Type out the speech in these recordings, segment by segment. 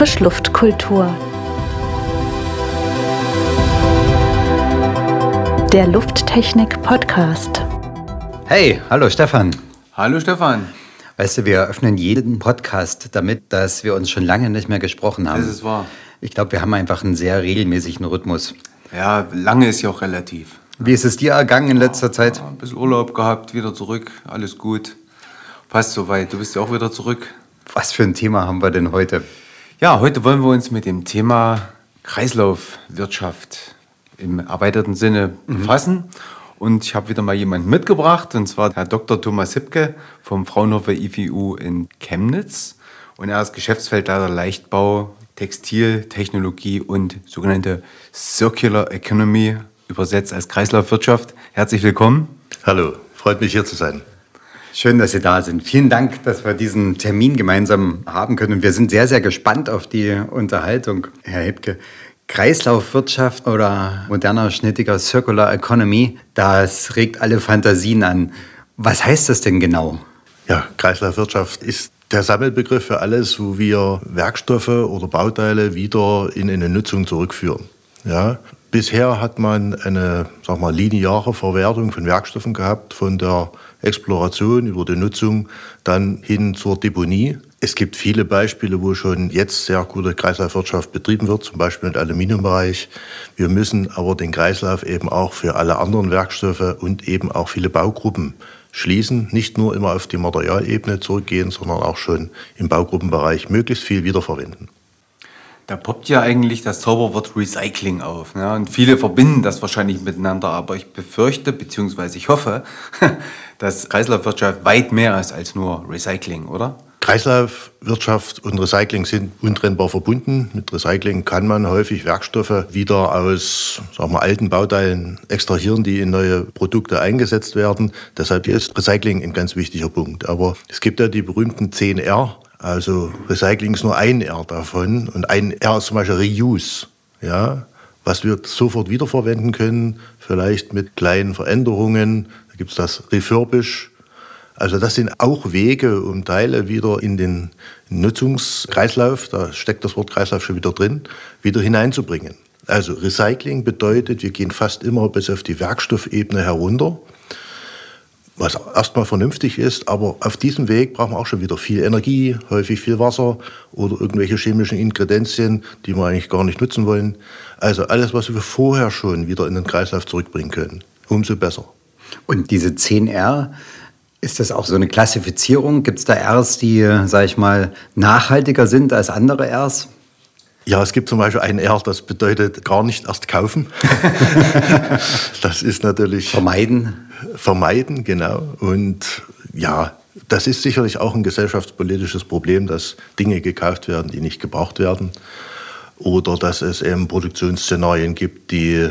Frischluftkultur. Der Lufttechnik Podcast. Hey, hallo Stefan. Hallo Stefan. Weißt du, wir eröffnen jeden Podcast damit, dass wir uns schon lange nicht mehr gesprochen haben. Das ist wahr. Ich glaube, wir haben einfach einen sehr regelmäßigen Rhythmus. Ja, lange ist ja auch relativ. Wie ist es dir ergangen in letzter Zeit? Ja, ein bisschen Urlaub gehabt, wieder zurück, alles gut. Fast soweit. Du bist ja auch wieder zurück. Was für ein Thema haben wir denn heute? Ja, heute wollen wir uns mit dem Thema Kreislaufwirtschaft im erweiterten Sinne befassen. Und ich habe wieder mal jemanden mitgebracht, und zwar Herr Dr. Thomas Hipke vom Fraunhofer IFU in Chemnitz. Und er ist Geschäftsfeldleiter Leichtbau, Textiltechnologie und sogenannte Circular Economy, übersetzt als Kreislaufwirtschaft. Herzlich willkommen. Hallo, freut mich hier zu sein. Schön, dass Sie da sind. Vielen Dank, dass wir diesen Termin gemeinsam haben können. Wir sind sehr, sehr gespannt auf die Unterhaltung, Herr Hipke. Kreislaufwirtschaft oder moderner, schnittiger Circular Economy, das regt alle Fantasien an. Was heißt das denn genau? Ja, Kreislaufwirtschaft ist der Sammelbegriff für alles, wo wir Werkstoffe oder Bauteile wieder in eine Nutzung zurückführen. Ja, bisher hat man eine sag mal, lineare Verwertung von Werkstoffen gehabt, von der Exploration über die Nutzung dann hin zur Deponie. Es gibt viele Beispiele, wo schon jetzt sehr gute Kreislaufwirtschaft betrieben wird, zum Beispiel im Aluminiumbereich. Wir müssen aber den Kreislauf eben auch für alle anderen Werkstoffe und eben auch viele Baugruppen schließen. Nicht nur immer auf die Materialebene zurückgehen, sondern auch schon im Baugruppenbereich möglichst viel wiederverwenden. Da poppt ja eigentlich das Zauberwort Recycling auf. Ne? Und viele verbinden das wahrscheinlich miteinander, aber ich befürchte, beziehungsweise ich hoffe, dass Kreislaufwirtschaft weit mehr ist als nur Recycling, oder? Kreislaufwirtschaft und Recycling sind untrennbar verbunden. Mit Recycling kann man häufig Werkstoffe wieder aus sagen wir, alten Bauteilen extrahieren, die in neue Produkte eingesetzt werden. Deshalb ist Recycling ein ganz wichtiger Punkt. Aber es gibt ja die berühmten 10 R. Also Recycling ist nur ein R davon. Und ein R ist zum Beispiel Reuse. Ja, was wir sofort wiederverwenden können, vielleicht mit kleinen Veränderungen. Da gibt es das Refurbish. Also das sind auch Wege, um Teile wieder in den Nutzungskreislauf, da steckt das Wort Kreislauf schon wieder drin, wieder hineinzubringen. Also Recycling bedeutet, wir gehen fast immer bis auf die Werkstoffebene herunter, was erstmal vernünftig ist, aber auf diesem Weg brauchen wir auch schon wieder viel Energie, häufig viel Wasser oder irgendwelche chemischen Ingredienzien, die wir eigentlich gar nicht nutzen wollen. Also alles, was wir vorher schon wieder in den Kreislauf zurückbringen können, umso besser. Und diese 10R, ist das auch so eine Klassifizierung? Gibt es da Rs, die, sage ich mal, nachhaltiger sind als andere Rs? Ja, es gibt zum Beispiel ein R, das bedeutet gar nicht erst kaufen. das ist natürlich. Vermeiden. Vermeiden, genau. Und ja, das ist sicherlich auch ein gesellschaftspolitisches Problem, dass Dinge gekauft werden, die nicht gebraucht werden. Oder dass es eben Produktionsszenarien gibt, die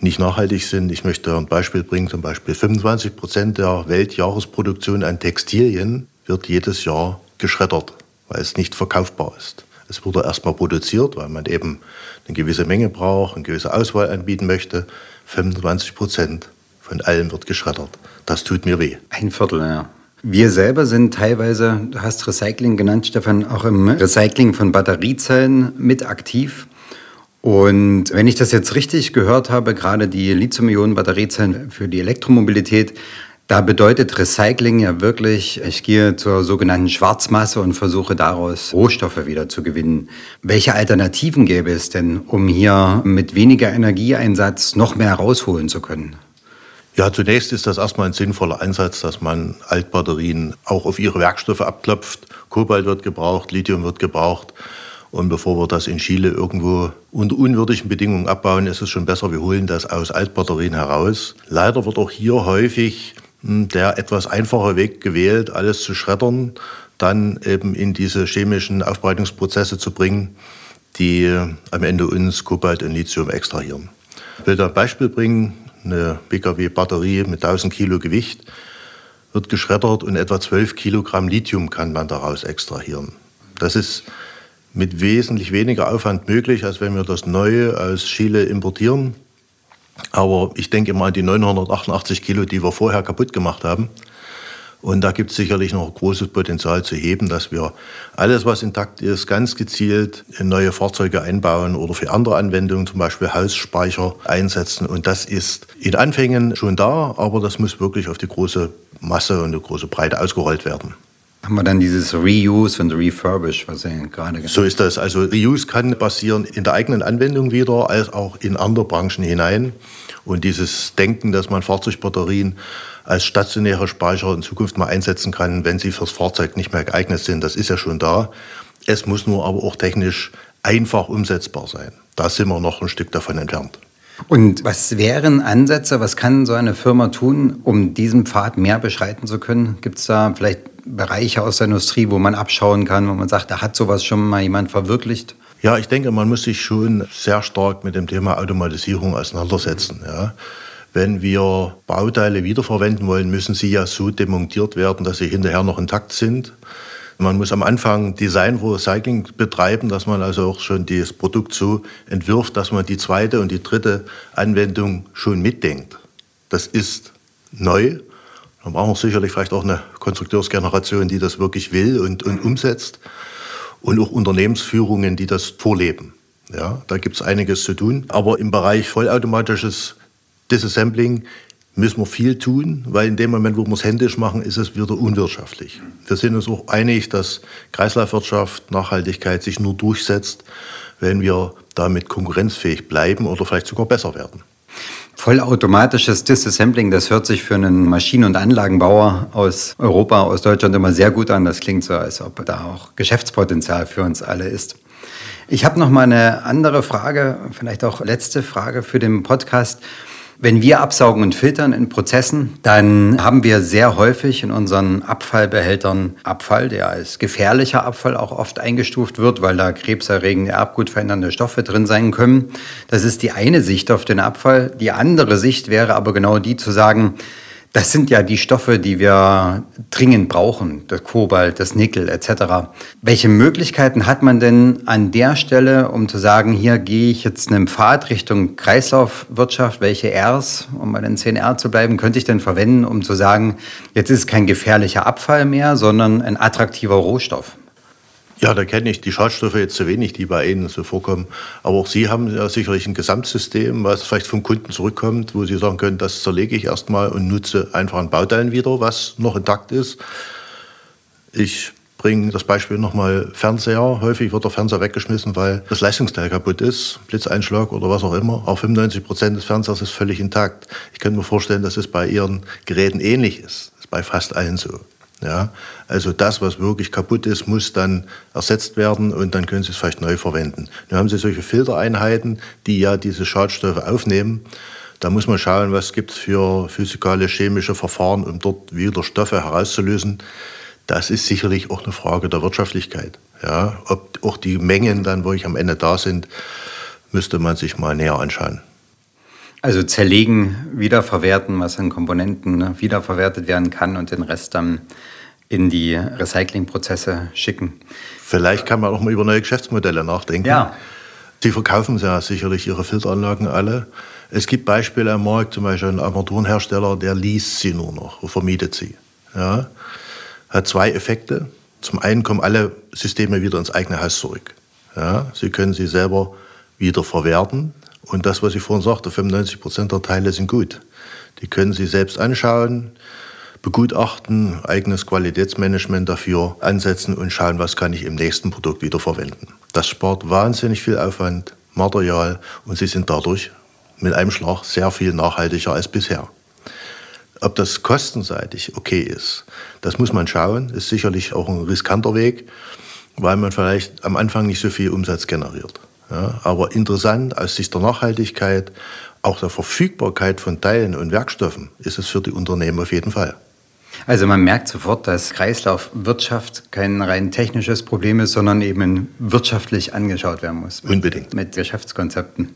nicht nachhaltig sind. Ich möchte ein Beispiel bringen, zum Beispiel 25 Prozent der Weltjahresproduktion an Textilien wird jedes Jahr geschreddert, weil es nicht verkaufbar ist. Es wurde erstmal produziert, weil man eben eine gewisse Menge braucht, eine gewisse Auswahl anbieten möchte. 25 Prozent von allem wird geschreddert. Das tut mir weh. Ein Viertel, ja. Wir selber sind teilweise, du hast Recycling genannt, Stefan, auch im Recycling von Batteriezellen mit aktiv. Und wenn ich das jetzt richtig gehört habe, gerade die Lithium-Ionen-Batteriezellen für die Elektromobilität, da bedeutet Recycling ja wirklich, ich gehe zur sogenannten Schwarzmasse und versuche daraus Rohstoffe wieder zu gewinnen. Welche Alternativen gäbe es denn, um hier mit weniger Energieeinsatz noch mehr rausholen zu können? Ja, zunächst ist das erstmal ein sinnvoller Ansatz, dass man Altbatterien auch auf ihre Werkstoffe abklopft. Kobalt wird gebraucht, Lithium wird gebraucht. Und bevor wir das in Chile irgendwo unter unwürdigen Bedingungen abbauen, ist es schon besser, wir holen das aus Altbatterien heraus. Leider wird auch hier häufig der etwas einfache Weg gewählt, alles zu schreddern, dann eben in diese chemischen Aufbereitungsprozesse zu bringen, die am Ende uns Kobalt und Lithium extrahieren. Ich will da ein Beispiel bringen. Eine Pkw-Batterie mit 1000 Kilo Gewicht wird geschreddert und etwa 12 Kilogramm Lithium kann man daraus extrahieren. Das ist mit wesentlich weniger Aufwand möglich, als wenn wir das Neue aus Chile importieren. Aber ich denke mal an die 988 Kilo, die wir vorher kaputt gemacht haben. Und da gibt es sicherlich noch großes Potenzial zu heben, dass wir alles, was intakt ist, ganz gezielt in neue Fahrzeuge einbauen oder für andere Anwendungen, zum Beispiel Hausspeicher, einsetzen. Und das ist in Anfängen schon da, aber das muss wirklich auf die große Masse und eine große Breite ausgerollt werden. Haben wir dann dieses Reuse und Refurbish, was Sie gerade gesagt haben? So ist das. Also Reuse kann passieren in der eigenen Anwendung wieder, als auch in andere Branchen hinein. Und dieses Denken, dass man Fahrzeugbatterien als stationäre Speicher in Zukunft mal einsetzen kann, wenn sie fürs Fahrzeug nicht mehr geeignet sind, das ist ja schon da. Es muss nur aber auch technisch einfach umsetzbar sein. Da sind wir noch ein Stück davon entfernt. Und was wären Ansätze, was kann so eine Firma tun, um diesen Pfad mehr beschreiten zu können? Gibt es da vielleicht Bereiche aus der Industrie, wo man abschauen kann, wo man sagt, da hat sowas schon mal jemand verwirklicht? Ja, ich denke, man muss sich schon sehr stark mit dem Thema Automatisierung auseinandersetzen. Ja. Wenn wir Bauteile wiederverwenden wollen, müssen sie ja so demontiert werden, dass sie hinterher noch intakt sind. Man muss am Anfang Design Recycling betreiben, dass man also auch schon das Produkt so entwirft, dass man die zweite und die dritte Anwendung schon mitdenkt. Das ist neu. Da brauchen wir sicherlich vielleicht auch eine Konstrukteursgeneration, die das wirklich will und, und umsetzt. Und auch Unternehmensführungen, die das vorleben. Ja, da gibt es einiges zu tun. Aber im Bereich vollautomatisches Disassembling müssen wir viel tun, weil in dem Moment, wo wir es händisch machen, ist es wieder unwirtschaftlich. Wir sind uns auch einig, dass Kreislaufwirtschaft, Nachhaltigkeit sich nur durchsetzt, wenn wir damit konkurrenzfähig bleiben oder vielleicht sogar besser werden. Vollautomatisches Disassembling, das hört sich für einen Maschinen- und Anlagenbauer aus Europa, aus Deutschland immer sehr gut an. Das klingt so, als ob da auch Geschäftspotenzial für uns alle ist. Ich habe noch mal eine andere Frage, vielleicht auch letzte Frage für den Podcast. Wenn wir absaugen und filtern in Prozessen, dann haben wir sehr häufig in unseren Abfallbehältern Abfall, der als gefährlicher Abfall auch oft eingestuft wird, weil da krebserregende, erbgutverändernde Stoffe drin sein können. Das ist die eine Sicht auf den Abfall. Die andere Sicht wäre aber genau die zu sagen, das sind ja die Stoffe, die wir dringend brauchen, das Kobalt, das Nickel etc. Welche Möglichkeiten hat man denn an der Stelle, um zu sagen, hier gehe ich jetzt einen Pfad Richtung Kreislaufwirtschaft, welche Rs, um bei den 10R zu bleiben, könnte ich denn verwenden, um zu sagen, jetzt ist es kein gefährlicher Abfall mehr, sondern ein attraktiver Rohstoff? Ja, da kenne ich die Schadstoffe jetzt zu wenig, die bei Ihnen so vorkommen. Aber auch Sie haben ja sicherlich ein Gesamtsystem, was vielleicht vom Kunden zurückkommt, wo Sie sagen können, das zerlege ich erstmal und nutze einfach ein Bauteil wieder, was noch intakt ist. Ich bringe das Beispiel nochmal Fernseher. Häufig wird der Fernseher weggeschmissen, weil das Leistungsteil kaputt ist, Blitzeinschlag oder was auch immer. Auch 95 Prozent des Fernsehers ist völlig intakt. Ich könnte mir vorstellen, dass es bei Ihren Geräten ähnlich ist. Das ist bei fast allen so. Ja, also das, was wirklich kaputt ist, muss dann ersetzt werden und dann können Sie es vielleicht neu verwenden. Nun haben Sie solche Filtereinheiten, die ja diese Schadstoffe aufnehmen. Da muss man schauen, was gibt es für physikalisch-chemische Verfahren, um dort wieder Stoffe herauszulösen. Das ist sicherlich auch eine Frage der Wirtschaftlichkeit. Ja, ob auch die Mengen dann wirklich am Ende da sind, müsste man sich mal näher anschauen. Also zerlegen, wiederverwerten, was an Komponenten ne, wiederverwertet werden kann und den Rest dann in die Recyclingprozesse schicken. Vielleicht kann man auch mal über neue Geschäftsmodelle nachdenken. Ja. Sie verkaufen ja sicherlich ihre Filteranlagen alle. Es gibt Beispiele am Markt, zum Beispiel ein Armaturenhersteller, der liest sie nur noch, vermietet sie. Ja. Hat zwei Effekte. Zum einen kommen alle Systeme wieder ins eigene Haus zurück. Ja. Sie können sie selber wieder verwerten. Und das, was ich vorhin sagte, 95 Prozent der Teile sind gut. Die können Sie selbst anschauen begutachten, eigenes Qualitätsmanagement dafür ansetzen und schauen, was kann ich im nächsten Produkt wieder verwenden. Das spart wahnsinnig viel Aufwand, Material und Sie sind dadurch mit einem Schlag sehr viel nachhaltiger als bisher. Ob das kostenseitig okay ist, das muss man schauen. Ist sicherlich auch ein riskanter Weg, weil man vielleicht am Anfang nicht so viel Umsatz generiert. Ja, aber interessant aus Sicht der Nachhaltigkeit, auch der Verfügbarkeit von Teilen und Werkstoffen ist es für die Unternehmen auf jeden Fall. Also man merkt sofort, dass Kreislaufwirtschaft kein rein technisches Problem ist, sondern eben wirtschaftlich angeschaut werden muss. Unbedingt. Mit Geschäftskonzepten.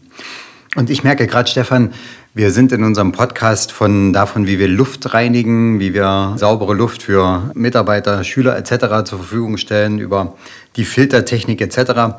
Und ich merke gerade, Stefan, wir sind in unserem Podcast von davon, wie wir Luft reinigen, wie wir saubere Luft für Mitarbeiter, Schüler etc. zur Verfügung stellen, über die Filtertechnik etc.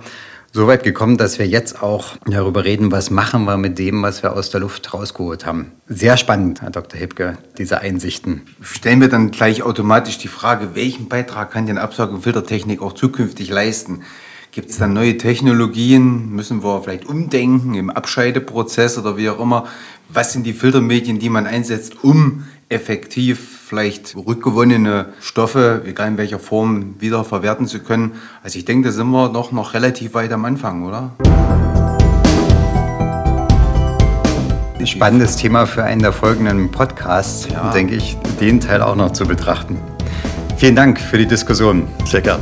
so weit gekommen, dass wir jetzt auch darüber reden, was machen wir mit dem, was wir aus der Luft rausgeholt haben. Sehr spannend, Herr Dr. Hipke, diese Einsichten. Stellen wir dann gleich automatisch die Frage, welchen Beitrag kann denn Absauge- und Filtertechnik auch zukünftig leisten? Gibt es dann neue Technologien? Müssen wir vielleicht umdenken im Abscheideprozess oder wie auch immer? Was sind die Filtermedien, die man einsetzt, um effektiv vielleicht rückgewonnene Stoffe, egal in welcher Form, wieder verwerten zu können? Also ich denke, da sind wir doch noch relativ weit am Anfang, oder? Spannendes Thema für einen der folgenden Podcasts, Ja. denke ich, den Teil auch noch zu betrachten. Vielen Dank für die Diskussion. Sehr gern.